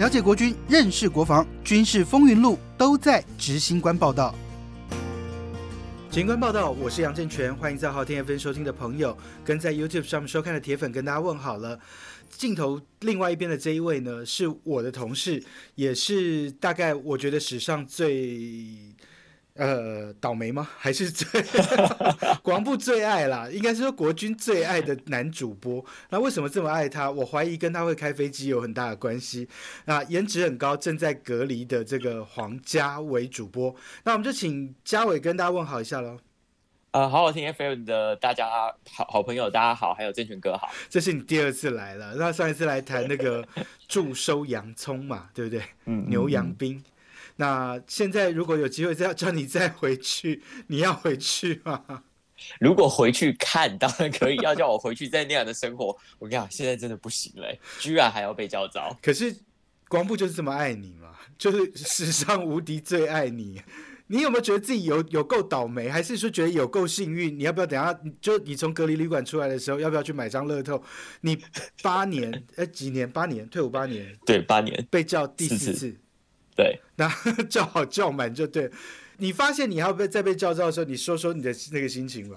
了解国军，认识国防，军事风云录都在执行官报道。执行官报道，我是杨正全，欢迎在好天 FM 收听的朋友，跟在 YouTube 上面收看的铁粉跟大家问好了。镜头另外一边的这一位呢，是我的同事，也是大概我觉得史上最。呃，倒霉吗？还是最国防部最爱啦？应该是说国军最爱的男主播。那为什么这么爱他？我怀疑跟他会开飞机有很大的关系。那，颜值很高，正在隔离的这个黄家伟主播。那我们就请嘉伟跟大家问好一下喽。呃，好好听 FM 的大家好好朋友，大家好，还有郑权哥好。这是你第二次来了。那上一次来谈那个 驻收洋葱嘛，对不对？嗯，牛羊兵。那现在如果有机会再叫你再回去，你要回去吗？如果回去看当然可以，要叫我回去在那样的生活，我跟你讲，现在真的不行嘞，居然还要被叫招。可是光部就是这么爱你嘛，就是史上无敌最爱你。你有没有觉得自己有有够倒霉，还是说觉得有够幸运？你要不要等下就你从隔离旅馆出来的时候，要不要去买张乐透？你八年呃几年？八年退伍八年？对，八年被叫第四次。对，那 叫好叫满就对。你发现你要被再被叫召的时候，你说说你的那个心情吧。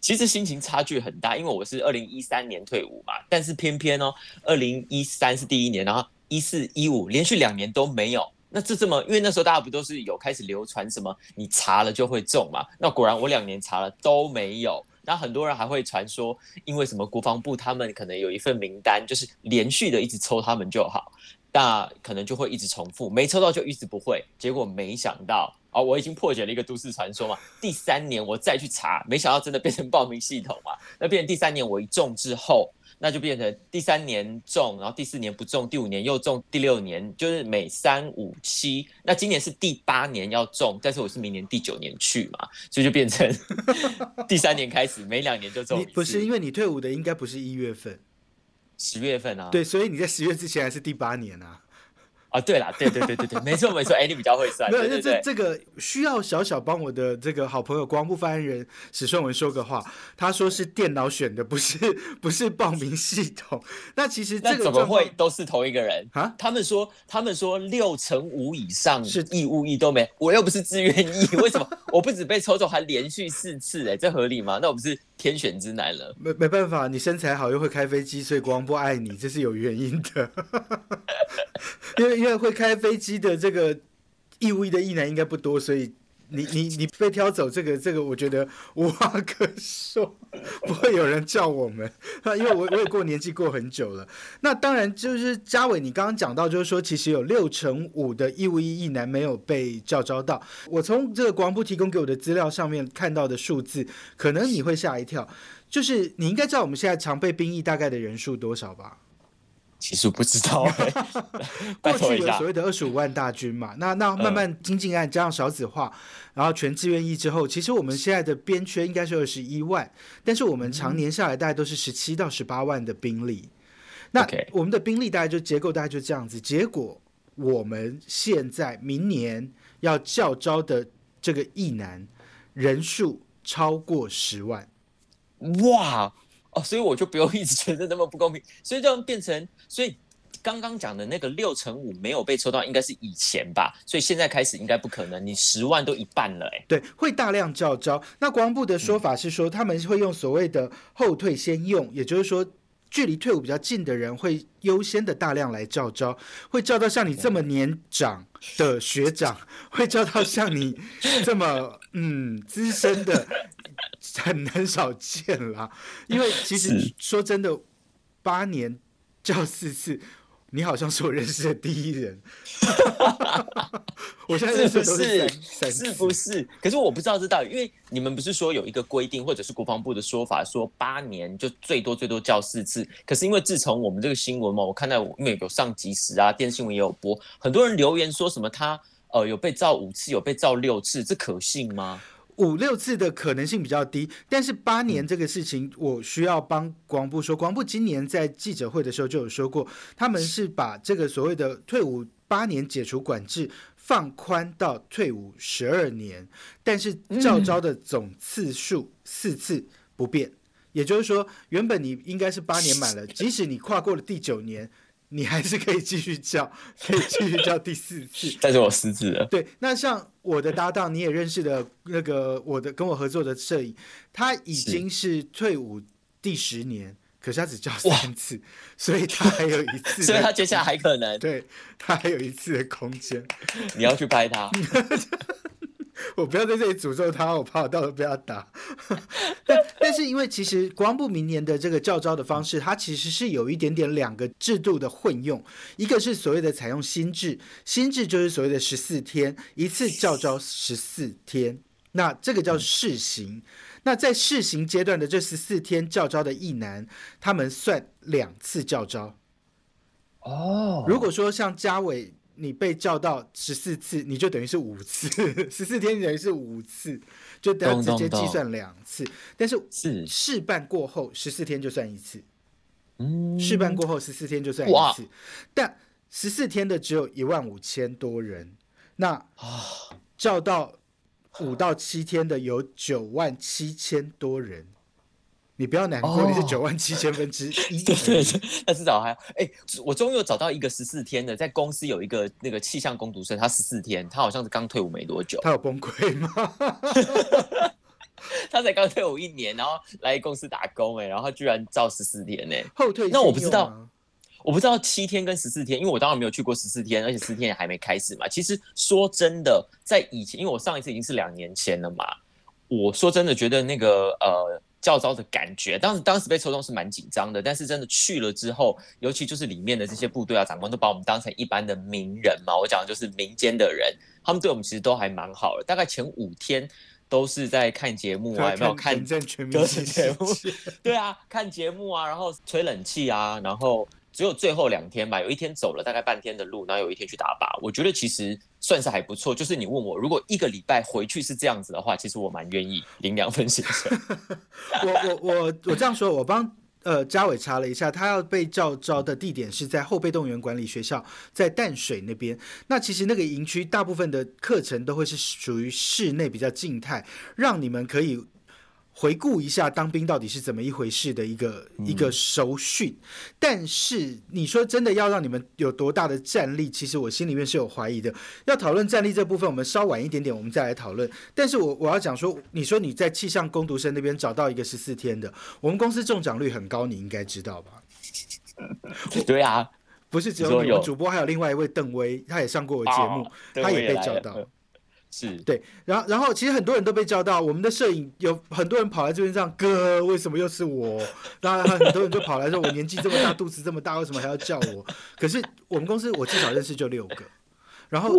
其实心情差距很大，因为我是二零一三年退伍嘛，但是偏偏哦，二零一三是第一年，然后一四一五连续两年都没有。那这这么，因为那时候大家不都是有开始流传什么你查了就会中嘛？那果然我两年查了都没有。那很多人还会传说，因为什么国防部他们可能有一份名单，就是连续的一直抽他们就好。那可能就会一直重复，没抽到就一直不会。结果没想到啊，我已经破解了一个都市传说嘛。第三年我再去查，没想到真的变成报名系统嘛。那变成第三年我一中之后，那就变成第三年中，然后第四年不中，第五年又中，第六年就是每三五七。那今年是第八年要中，但是我是明年第九年去嘛，所以就变成 第三年开始每两年就中。不是因为你退伍的应该不是一月份。十月份啊，对，所以你在十月之前还是第八年啊。啊，对啦，对对对对对，没错没错，哎，你比较会算。没有，这这个需要小小帮我的这个好朋友光部发言人史顺文说个话，他说是电脑选的，不是 不是报名系统。那其实这个怎么会都是同一个人啊？他们说他们说六成五以上是义务役都没，我又不是自愿役，为什么 我不止被抽中，还连续四次？哎，这合理吗？那我不是天选之男了？没没办法，你身材好又会开飞机，所以光不爱你，这是有原因的。因为因为会开飞机的这个义务役的役男应该不多，所以你你你被挑走，这个这个我觉得无话可说，不会有人叫我们。因为我我也过年纪过很久了。那当然就是嘉伟，你刚刚讲到就是说，其实有六成五的义务役役男没有被叫招到。我从这个国防部提供给我的资料上面看到的数字，可能你会吓一跳。就是你应该知道我们现在常备兵役大概的人数多少吧？其实不知道，过去有所谓的二十五万大军嘛，那那慢慢精进案加上少子化，然后全自愿役之后，其实我们现在的编缺应该是二十一万，但是我们常年下来大概都是十七到十八万的兵力，那我们的兵力大概就结构大概就这样子，结果我们现在明年要校招的这个役男人数超过十万，哇！哦，所以我就不用一直觉得那么不公平，所以这样变成，所以刚刚讲的那个六乘五没有被抽到，应该是以前吧，所以现在开始应该不可能，你十万都一半了，哎，对，会大量叫招。那国防部的说法是说，他们会用所谓的后退先用，也就是说，距离退伍比较近的人会优先的大量来叫招，会叫到像你这么年长的学长，会叫到像你这么嗯资深的。很很少见啦，因为其实说真的，八年叫四次，你好像是我认识的第一人。我现在认识都是是不是？可是我不知道这道理，因为你们不是说有一个规定，或者是国防部的说法，说八年就最多最多叫四次。可是因为自从我们这个新闻嘛，我看到因为有上即时啊，电视新闻也有播，很多人留言说什么他呃有被照五次，有被照六次，这可信吗？五六次的可能性比较低，但是八年这个事情，我需要帮国防部说。国防部今年在记者会的时候就有说过，他们是把这个所谓的退伍八年解除管制放宽到退伍十二年，但是照招的总次数四次不变。也就是说，原本你应该是八年满了，即使你跨过了第九年，你还是可以继续叫，可以继续叫第四次。但是我失智了。对，那像我的搭档，你也认识的那个我的跟我合作的摄影，他已经是退伍第十年，可是他只叫三次，所以他还有一次，所以他接下来还可能，对他还有一次的空间。你要去拍他。我不要在这里诅咒他，我怕我到时候被他打。但但是因为其实国防部明年的这个教招的方式，它其实是有一点点两个制度的混用，一个是所谓的采用新制，新制就是所谓的十四天一次教招十四天，那这个叫试行。那在试行阶段的这十四天教招的役男，他们算两次教招。哦，如果说像嘉伟。你被叫到十四次，你就等于是五次，十四天等于是五次，就等下直接计算两次。但是是试办过后十四天就算一次，嗯，试办过后十四天就算一次。但十四天的只有一万五千多人，那啊，叫到五到七天的有九万七千多人。你不要难过，你是九万七千分之一。对 对对，那至少还哎，我终于有找到一个十四天的，在公司有一个那个气象工读生，他十四天，他好像是刚退伍没多久。他有崩溃吗？他才刚退伍一年，然后来公司打工，哎，然后居然照十四天呢？后退？那我不知道，我不知道七天跟十四天，因为我当然没有去过十四天，而且十四天也还没开始嘛。其实说真的，在以前，因为我上一次已经是两年前了嘛，我说真的觉得那个呃。较招的感觉，当时当时被抽中是蛮紧张的，但是真的去了之后，尤其就是里面的这些部队啊、长官都把我们当成一般的名人嘛。我讲的就是民间的人，他们对我们其实都还蛮好的。大概前五天都是在看节目啊，有没有看全民节目？对啊，看节目啊，然后吹冷气啊，然后。只有最后两天吧，有一天走了大概半天的路，然后有一天去打靶。我觉得其实算是还不错。就是你问我，如果一个礼拜回去是这样子的话，其实我蛮愿意领两份薪水。我我我我这样说，我帮呃嘉伟查了一下，他要被召招的地点是在后备动员管理学校，在淡水那边。那其实那个营区大部分的课程都会是属于室内比较静态，让你们可以。回顾一下当兵到底是怎么一回事的一个一个熟训，但是你说真的要让你们有多大的战力，其实我心里面是有怀疑的。要讨论战力这部分，我们稍晚一点点，我们再来讨论。但是我我要讲说，你说你在气象攻读生那边找到一个十四天的，我们公司中奖率很高，你应该知道吧？对啊，不是只有你们主播，还有另外一位邓威，他也上过我节目，他也被找到。是对，然后然后其实很多人都被叫到，我们的摄影有很多人跑来这边这样，哥为什么又是我？然后很多人就跑来说，我年纪这么大，肚子这么大，为什么还要叫我？可是我们公司我至少认识就六个，然后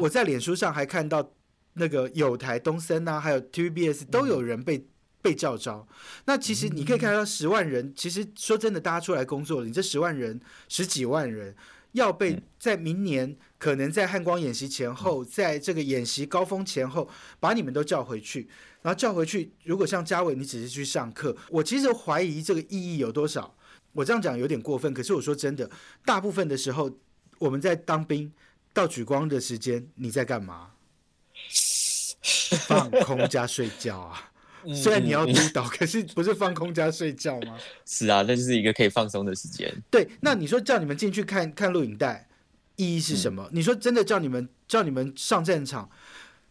我在脸书上还看到那个有台东森啊，还有 TVBS 都有人被被叫招。那其实你可以看到十万人，其实说真的，大家出来工作了，你这十万人十几万人。要被在明年可能在汉光演习前后，在这个演习高峰前后，把你们都叫回去，然后叫回去。如果像嘉伟，你只是去上课，我其实怀疑这个意义有多少。我这样讲有点过分，可是我说真的，大部分的时候我们在当兵到举光的时间，你在干嘛？放空加睡觉啊。虽然你要督导，可是不是放空加睡觉吗？是啊，那就是一个可以放松的时间。对，那你说叫你们进去看看录影带，意义是什么？你说真的叫你们叫你们上战场，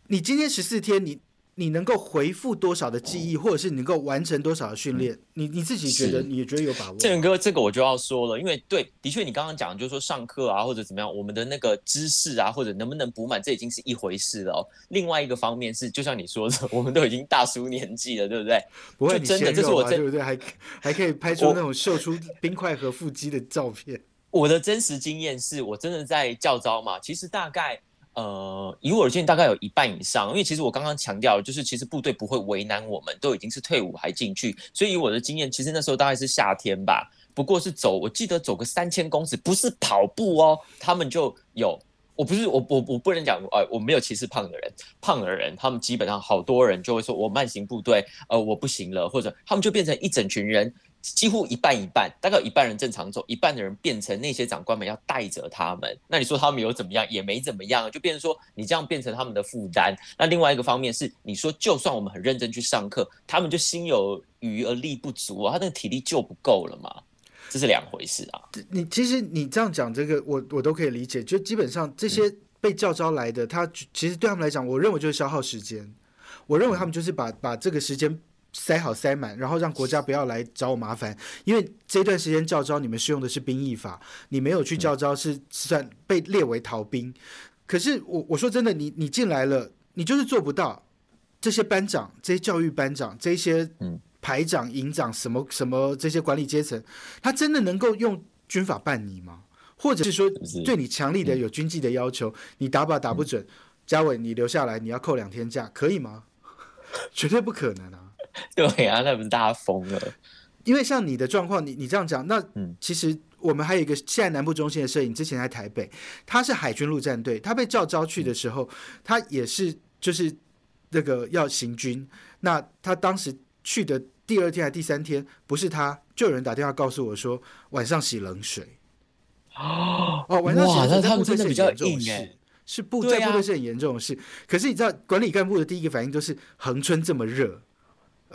你今天十四天你。你能够回复多少的记忆，或者是你能够完成多少的训练？你你自己觉得，你觉得有把握？建仁哥，这个我就要说了，因为对，的确你刚刚讲，就是说上课啊，或者怎么样，我们的那个知识啊，或者能不能补满，这已经是一回事了。哦另外一个方面是，就像你说的，我们都已经大叔年纪了，对不对？不会，真的，这是我对不对？还还可以拍出那种秀出冰块和腹肌的照片。我的真实经验是我真的在教招嘛，其实大概。呃，以我的经验，大概有一半以上，因为其实我刚刚强调，就是其实部队不会为难我们，都已经是退伍还进去，所以以我的经验，其实那时候大概是夏天吧，不过是走，我记得走个三千公尺，不是跑步哦，他们就有，我不是我我我不能讲，呃，我没有歧视胖的人，胖的人，他们基本上好多人就会说我慢行部队，呃，我不行了，或者他们就变成一整群人。几乎一半一半，大概有一半人正常走，一半的人变成那些长官们要带着他们。那你说他们有怎么样？也没怎么样，就变成说你这样变成他们的负担。那另外一个方面是，你说就算我们很认真去上课，他们就心有余而力不足啊，他那个体力就不够了嘛。这是两回事啊。你其实你这样讲这个，我我都可以理解。就基本上这些被叫招来的，他其实对他们来讲，我认为就是消耗时间。我认为他们就是把把这个时间塞好塞满，然后让国家不要来找我麻烦。因为这段时间教招，你们是用的是兵役法，你没有去教招是算被列为逃兵。可是我我说真的，你你进来了，你就是做不到。这些班长、这些教育班长、这些排长、营长，什么什么这些管理阶层，他真的能够用军法办你吗？或者是说对你强力的有军纪的要求，你打靶打不准，嘉伟你留下来，你要扣两天假，可以吗？绝对不可能啊！对啊，那不是大家疯了？因为像你的状况，你你这样讲，那其实我们还有一个现在南部中心的摄影，之前在台北，他是海军陆战队，他被叫招去的时候，他也是就是。那个要行军，那他当时去的第二天还第三天，不是他，就有人打电话告诉我说晚上洗冷水。哦 哦，晚上洗冷水，他们真的比较硬哎，是部在部队是很严重的事。可是你知道，管理干部的第一个反应都是恒春这么热，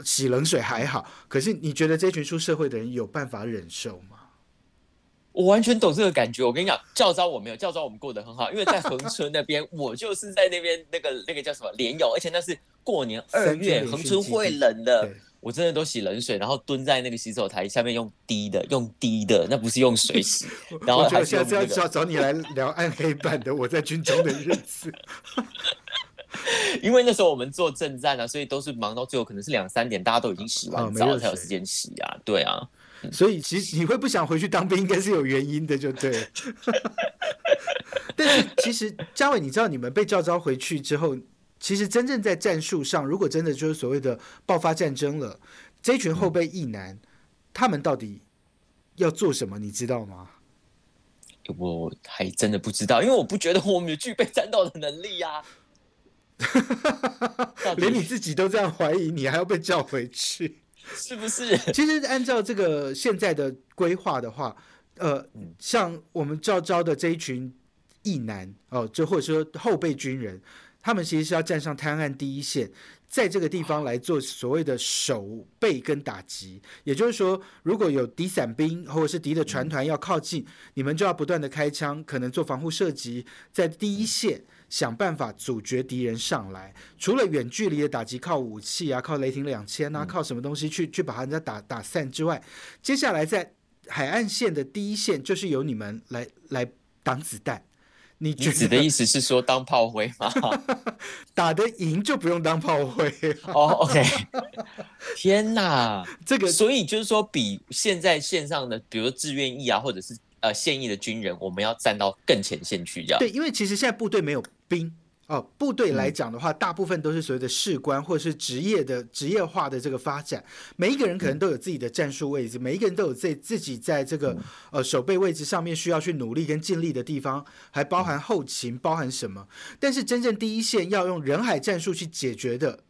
洗冷水还好。可是你觉得这群出社会的人有办法忍受吗？我完全懂这个感觉。我跟你讲，教招我没有教招，我们过得很好，因为在恒春那边，我就是在那边那个那个叫什么连友，而且那是过年二月，恒春会冷的，我真的都洗冷水，然后蹲在那个洗手台下面用滴的，用滴的，那不是用水洗。然后下次要找找你来聊暗黑版的我在军中的日子，因为那时候我们做正战啊，所以都是忙到最后可能是两三点，大家都已经洗完澡才有时间洗啊，对啊。所以其实你会不想回去当兵，应该是有原因的，就对。但是其实嘉伟，你知道你们被召召回去之后，其实真正在战术上，如果真的就是所谓的爆发战争了，这群后备役男，他们到底要做什么？你知道吗？我还真的不知道，因为我不觉得我们有具备战斗的能力呀。连你自己都这样怀疑，你还要被叫回去？是不是？其实按照这个现在的规划的话，呃，像我们召招的这一群役男哦，就或者说后备军人，他们其实是要站上滩岸第一线，在这个地方来做所谓的守备跟打击。也就是说，如果有敌伞兵或者是敌的船团要靠近，你们就要不断的开枪，可能做防护射击，在第一线。想办法阻绝敌人上来，除了远距离的打击，靠武器啊，靠雷霆两千啊，靠什么东西去去把人家打打散之外，接下来在海岸线的第一线就是由你们来来挡子弹。你指的意思是说当炮灰吗？打得赢就不用当炮灰 哦。OK，天哪，这个所以就是说，比现在线上的，比如志愿役啊，或者是。呃，现役的军人，我们要站到更前线去，这样。对，因为其实现在部队没有兵哦，部队来讲的话，大部分都是所谓的士官或者是职业的职业化的这个发展。每一个人可能都有自己的战术位置，每一个人都有自自己在这个呃守备位置上面需要去努力跟尽力的地方，还包含后勤，包含什么？但是真正第一线要用人海战术去解决的，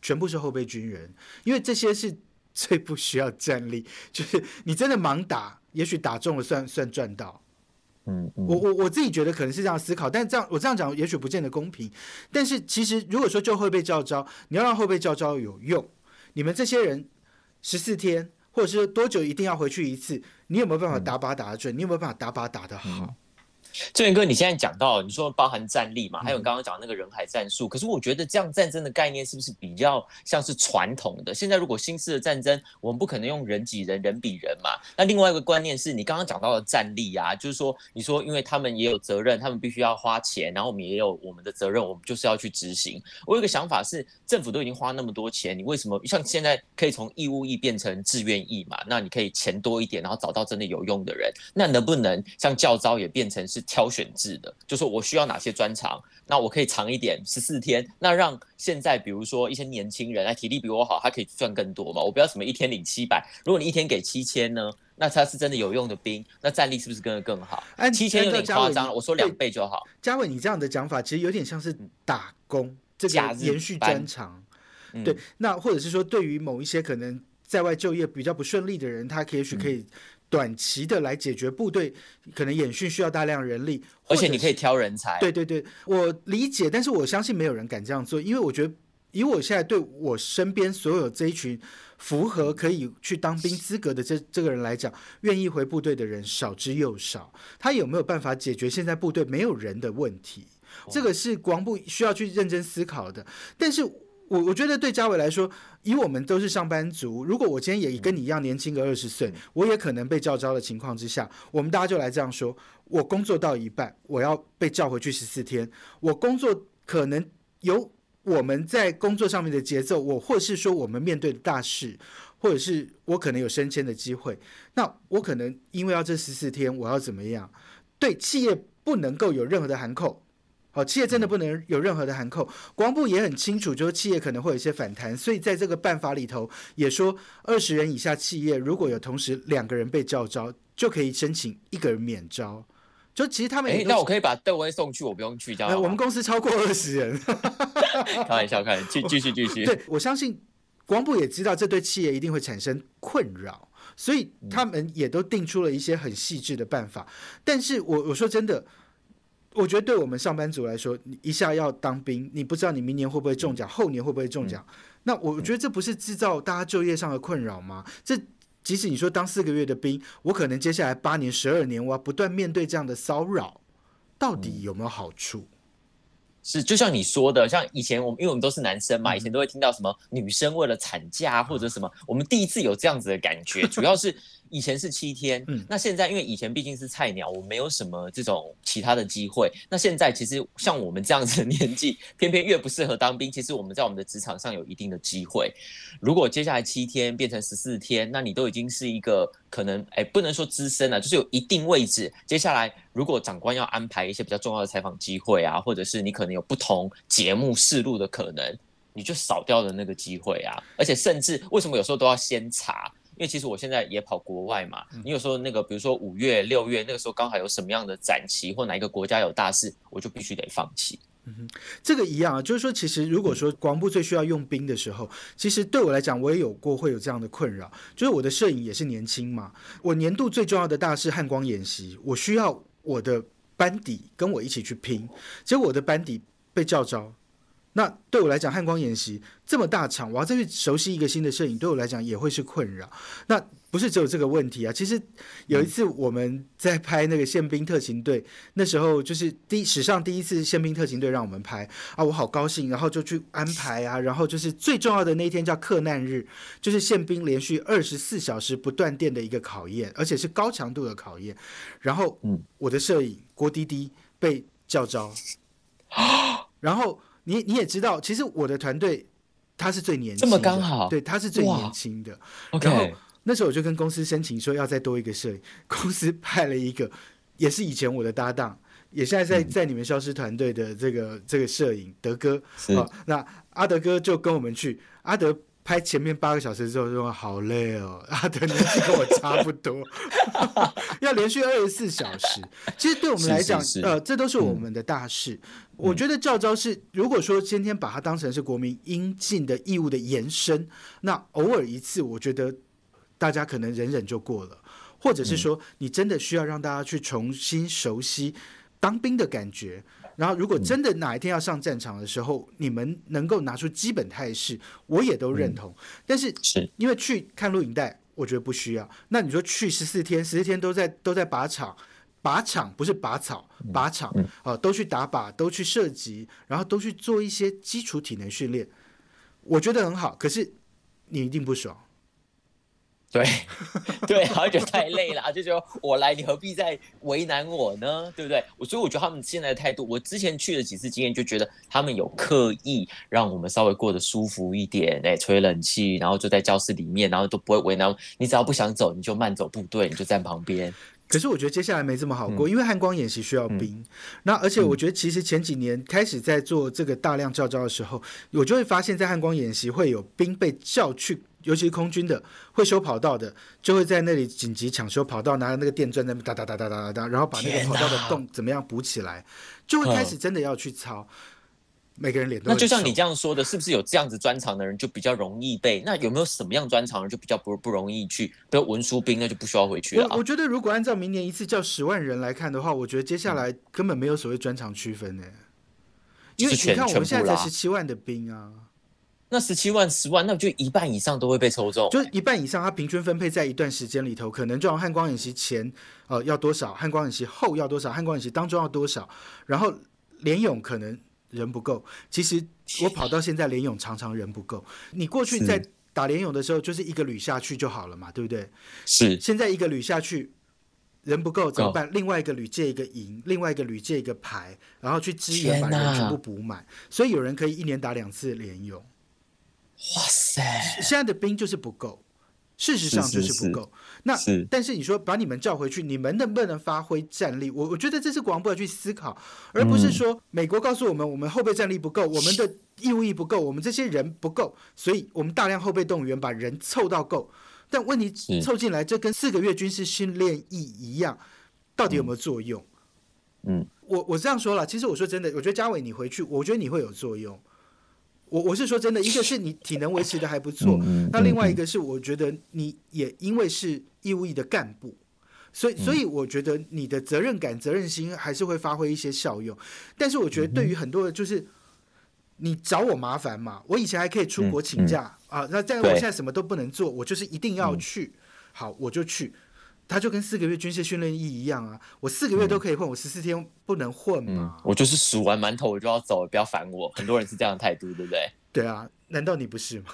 全部是后备军人，因为这些是 最不需要战力，就是你真的盲打。也许打中了算算赚到，嗯，我我我自己觉得可能是这样思考，但这样我这样讲也许不见得公平。但是其实如果说就会被叫招，你要让后备叫招有用，你们这些人十四天或者是多久一定要回去一次，你有没有办法打靶打得准？你有没有办法打靶打得好？志远哥，你现在讲到你说包含战力嘛，还有刚刚讲那个人海战术，可是我觉得这样战争的概念是不是比较像是传统的？现在如果新式的战争，我们不可能用人挤人、人比人嘛。那另外一个观念是你刚刚讲到的战力啊，就是说你说因为他们也有责任，他们必须要花钱，然后我们也有我们的责任，我们就是要去执行。我有个想法是，政府都已经花那么多钱，你为什么像现在可以从义务役变成志愿役嘛？那你可以钱多一点，然后找到真的有用的人，那能不能像教招也变成是？挑选制的，就说我需要哪些专长，那我可以长一点，十四天，那让现在比如说一些年轻人，哎，体力比我好，他可以赚更多嘛？我不要什么一天领七百，如果你一天给七千呢，那他是真的有用的兵，那战力是不是跟得更好？哎七千有点夸张了，我说两倍就好。嘉伟，你这样的讲法其实有点像是打工，这个延续专长。对，那或者是说，对于某一些可能在外就业比较不顺利的人，他也许可以。短期的来解决部队可能演训需要大量人力，而且你可以挑人才。对对对，我理解，但是我相信没有人敢这样做，因为我觉得以我现在对我身边所有这一群符合可以去当兵资格的这这个人来讲，愿意回部队的人少之又少。他有没有办法解决现在部队没有人的问题？这个是国防部需要去认真思考的。但是我我觉得对嘉伟来说，以我们都是上班族，如果我今天也跟你一样年轻个二十岁，我也可能被叫招的情况之下，我们大家就来这样说：我工作到一半，我要被叫回去十四天，我工作可能有。我们在工作上面的节奏，我或是说我们面对的大事，或者是我可能有升迁的机会，那我可能因为要这十四天，我要怎么样？对企业不能够有任何的含扣，好，企业真的不能有任何的含扣。国防部也很清楚，就是企业可能会有一些反弹，所以在这个办法里头也说，二十人以下企业如果有同时两个人被叫招，就可以申请一个人免招。就其实他们，哎，那我可以把邓威送去，我不用去，这样。我们公司超过二十人，开玩笑，开，继继续继续。对，我相信光部也知道这对企业一定会产生困扰，所以他们也都定出了一些很细致的办法。但是我我说真的，我觉得对我们上班族来说，你一下要当兵，你不知道你明年会不会中奖，后年会不会中奖，那我觉得这不是制造大家就业上的困扰吗？这。即使你说当四个月的兵，我可能接下来八年、十二年，我要不断面对这样的骚扰，到底有没有好处？是，就像你说的，像以前我们，因为我们都是男生嘛，以前都会听到什么女生为了产假或者什么，我们第一次有这样子的感觉，主要是。以前是七天，嗯，那现在因为以前毕竟是菜鸟，我没有什么这种其他的机会。那现在其实像我们这样子的年纪，偏偏越不适合当兵。其实我们在我们的职场上有一定的机会。如果接下来七天变成十四天，那你都已经是一个可能，哎，不能说资深了，就是有一定位置。接下来如果长官要安排一些比较重要的采访机会啊，或者是你可能有不同节目试录的可能，你就少掉了那个机会啊。而且甚至为什么有时候都要先查？因为其实我现在也跑国外嘛，你有时候那个，比如说五月、六月那个时候刚好有什么样的展期，或哪一个国家有大事，我就必须得放弃。嗯哼，这个一样啊，就是说，其实如果说国防部最需要用兵的时候，其实对我来讲，我也有过会有这样的困扰，就是我的摄影也是年轻嘛，我年度最重要的大事汉光演习，我需要我的班底跟我一起去拼，结果我的班底被叫招。那对我来讲，汉光演习这么大场，我要再去熟悉一个新的摄影，对我来讲也会是困扰。那不是只有这个问题啊，其实有一次我们在拍那个宪兵特勤队，那时候就是第史上第一次宪兵特勤队让我们拍啊，我好高兴，然后就去安排啊，然后就是最重要的那一天叫克难日，就是宪兵连续二十四小时不断电的一个考验，而且是高强度的考验。然后，嗯，我的摄影郭滴滴被叫招，然后。你你也知道，其实我的团队他是最年轻，这么刚好，对，他是最年轻的。然后那时候我就跟公司申请说要再多一个摄影，公司派了一个也是以前我的搭档，也现在在在你们消失团队的这个这个摄影德哥啊，那阿德哥就跟我们去阿德。拍前面八个小时之后就说好累哦，他的年纪跟我差不多，要连续二十四小时。其实对我们来讲，呃，这都是我们的大事。我觉得教招是，如果说今天把它当成是国民应尽的义务的延伸，那偶尔一次，我觉得大家可能忍忍就过了。或者是说，你真的需要让大家去重新熟悉当兵的感觉。然后，如果真的哪一天要上战场的时候，你们能够拿出基本态势，我也都认同。但是，是因为去看录影带，我觉得不需要。那你说去十四天，十四天都在都在靶场，靶场不是拔草，靶场啊，都去打靶，都去射击，然后都去做一些基础体能训练，我觉得很好。可是你一定不爽。对，对，好像觉得太累了，就说我来，你何必再为难我呢？对不对？我所以我觉得他们现在的态度，我之前去了几次经验，就觉得他们有刻意让我们稍微过得舒服一点，哎，吹冷气，然后就在教室里面，然后都不会为难你。只要不想走，你就慢走部队，你就站旁边。可是我觉得接下来没这么好过，因为汉光演习需要兵。那而且我觉得，其实前几年开始在做这个大量教招的时候，我就会发现，在汉光演习会有兵被叫去。尤其是空军的会修跑道的，就会在那里紧急抢修跑道，拿那个电钻在那哒哒哒哒哒哒，然后把那个跑道的洞怎么样补起来，就会开始真的要去操。每个人脸都那就像你这样说的，是不是有这样子专长的人就比较容易被？那有没有什么样专长人就比较不不容易去？比如文书兵，那就不需要回去了。我我觉得如果按照明年一次叫十万人来看的话，我觉得接下来根本没有所谓专长区分呢。因为你看我们现在才十七万的兵啊。那十七万、十万，那就一半以上都会被抽中，就是一半以上，它平均分配在一段时间里头，可能就汉光演习前，呃，要多少；汉光演习后要多少；汉光演习当中要多少。然后联勇可能人不够，其实我跑到现在联勇常常人不够。你过去在打联勇的时候，就是一个旅下去就好了嘛，对不对？是。现在一个旅下去人不够怎么办？另外一个旅借一个营，另外一个旅借一个牌，然后去支援把人全部补满。所以有人可以一年打两次联勇。哇塞！现在的兵就是不够，事实上就是不够。那但是你说把你们叫回去，你们能不能发挥战力？我我觉得这是国防部要去思考，而不是说美国告诉我们，我们后备战力不够，我们的义务役不够，我们这些人不够，所以我们大量后备动员把人凑到够。但问题凑进来，这跟四个月军事训练役一样，到底有没有作用？嗯，我我这样说了，其实我说真的，我觉得嘉伟你回去，我觉得你会有作用。我我是说真的，一个是你体能维持的还不错，那另外一个是我觉得你也因为是义务役的干部，所以所以我觉得你的责任感、责任心还是会发挥一些效用。但是我觉得对于很多的，就是你找我麻烦嘛，我以前还可以出国请假啊，那在我现在什么都不能做，我就是一定要去，好我就去。他就跟四个月军事训练役一样啊，我四个月都可以混，我十四天不能混嘛。我就是数完馒头我就要走了，不要烦我。很多人是这样的态度，对不对？对啊，难道你不是吗？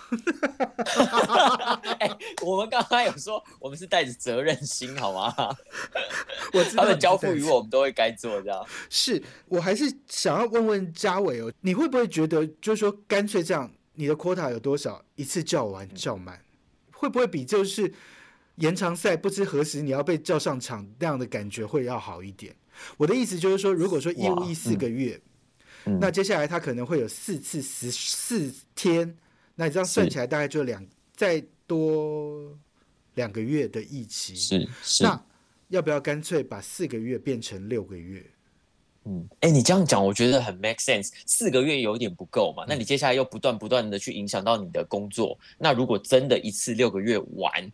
哎，我们刚刚有说我们是带着责任心，好吗？我他们交付于我们都会该做这样。是我还是想要问问嘉伟哦，你会不会觉得就是说干脆这样，你的 quota 有多少，一次叫完叫满，会不会比就是？延长赛不知何时你要被叫上场，那样的感觉会要好一点。我的意思就是说，如果说义务役四个月，那接下来他可能会有四次十四天，那你这样算起来大概就两再多两个月的疫期。是是。那要不要干脆把四个月变成六个月？嗯，哎，你这样讲我觉得很 make sense。四个月有点不够嘛？那你接下来又不断不断的去影响到你的工作，那如果真的一次六个月完？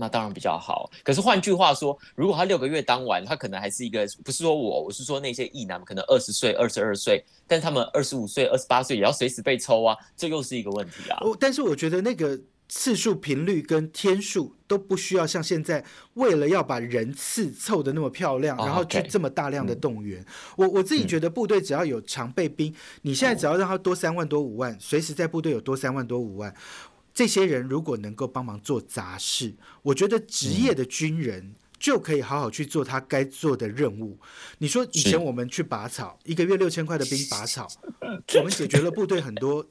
那当然比较好，可是换句话说，如果他六个月当完，他可能还是一个，不是说我，我是说那些异男可能二十岁、二十二岁，但是他们二十五岁、二十八岁也要随时被抽啊，这又是一个问题啊。哦，但是我觉得那个次数、频率跟天数都不需要像现在为了要把人次凑的那么漂亮，然后去这么大量的动员。我我自己觉得部队只要有常备兵，你现在只要让他多三万多五万，随时在部队有多三万多五万。这些人如果能够帮忙做杂事，我觉得职业的军人就可以好好去做他该做的任务。你说以前我们去拔草，一个月六千块的兵拔草，我们解决了部队很多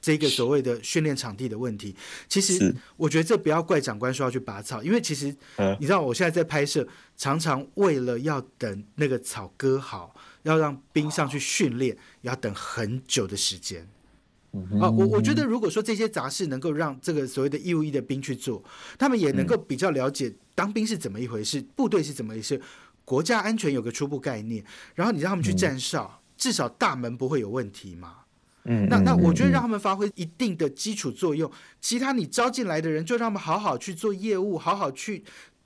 这个所谓的训练场地的问题。其实我觉得这不要怪长官说要去拔草，因为其实你知道我现在在拍摄，常常为了要等那个草割好，要让兵上去训练，要等很久的时间。啊，我我觉得如果说这些杂事能够让这个所谓的义务役的兵去做，他们也能够比较了解当兵是怎么一回事，部队是怎么一回事，国家安全有个初步概念，然后你让他们去站哨，至少大门不会有问题嘛。嗯，那那我觉得让他们发挥一定的基础作用，其他你招进来的人就让他们好好去做业务，好好去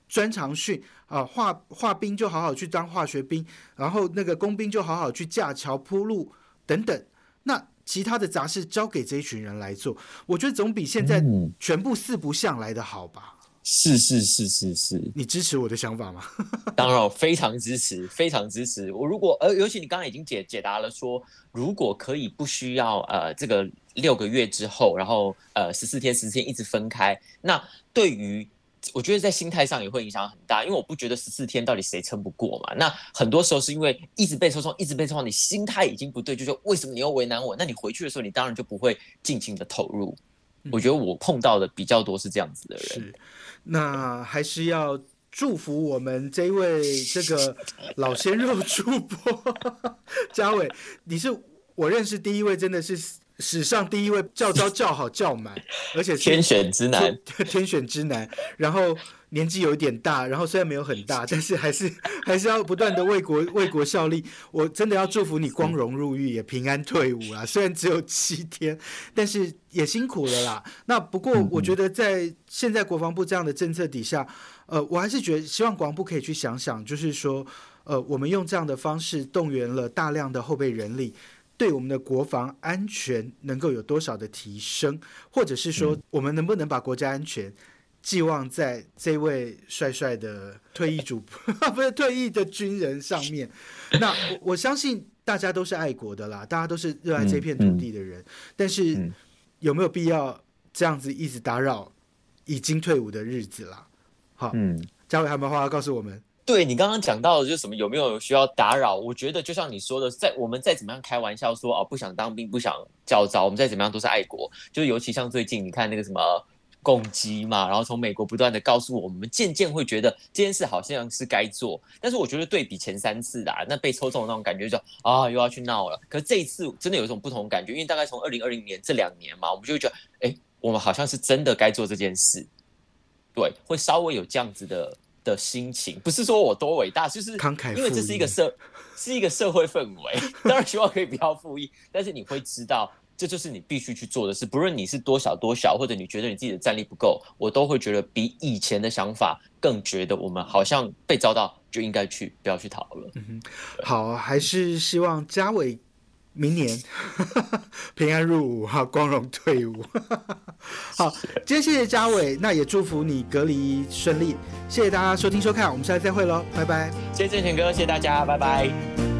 专长训啊，化化兵就好好去当化学兵，然后那个工兵就好好去架桥铺路等等，那。其他的杂事交给这一群人来做，我觉得总比现在全部四不像来的好吧？是是是是是，你支持我的想法吗？当然，我非常支持，非常支持。我如果呃，尤其你刚刚已经解解答了，说如果可以不需要呃这个六个月之后，然后呃十四天十四天一直分开，那对于。我觉得在心态上也会影响很大，因为我不觉得十四天到底谁撑不过嘛。那很多时候是因为一直被抽中，一直被抽中，你心态已经不对，就说为什么你又为难我？那你回去的时候，你当然就不会尽情的投入。我觉得我碰到的比较多是这样子的人。是，那还是要祝福我们这位 这个老鲜肉主播 嘉伟，你是我认识第一位真的是。史上第一位叫招叫好叫满，而且天选之男，天选之男。然后年纪有一点大，然后虽然没有很大，但是还是还是要不断的为国为国效力。我真的要祝福你光荣入狱，也平安退伍啊！虽然只有七天，但是也辛苦了啦。那不过我觉得在现在国防部这样的政策底下，呃，我还是觉得希望国防部可以去想想，就是说，呃，我们用这样的方式动员了大量的后备人力。对我们的国防安全能够有多少的提升，或者是说我们能不能把国家安全寄望在这位帅帅的退役主播 不是退役的军人上面？那我我相信大家都是爱国的啦，大家都是热爱这片土地的人，但是有没有必要这样子一直打扰已经退伍的日子啦？好，嗯，嘉伟还有没有话要告诉我们？对你刚刚讲到的，就是什么有没有需要打扰？我觉得就像你说的，在我们再怎么样开玩笑说哦，不想当兵，不想教招，我们再怎么样都是爱国。就是尤其像最近你看那个什么攻击嘛，然后从美国不断的告诉我们，渐渐会觉得这件事好像是该做。但是我觉得对比前三次的那被抽中的那种感觉，就啊又要去闹了。可是这一次真的有一种不同感觉，因为大概从二零二零年这两年嘛，我们就会觉得，哎，我们好像是真的该做这件事。对，会稍微有这样子的。的心情不是说我多伟大，就是因为这是一个社，是一个社会氛围。当然希望可以不要复议，但是你会知道，这就是你必须去做的事。不论你是多少多小，或者你觉得你自己的战力不够，我都会觉得比以前的想法更觉得我们好像被遭到就应该去，不要去逃了。嗯好，还是希望嘉伟。明年 平安入伍哈，光荣退伍。好，今天谢谢嘉伟，那也祝福你隔离顺利。谢谢大家收听收看，我们下次再会喽，拜拜。谢谢正田哥，谢谢大家，拜拜。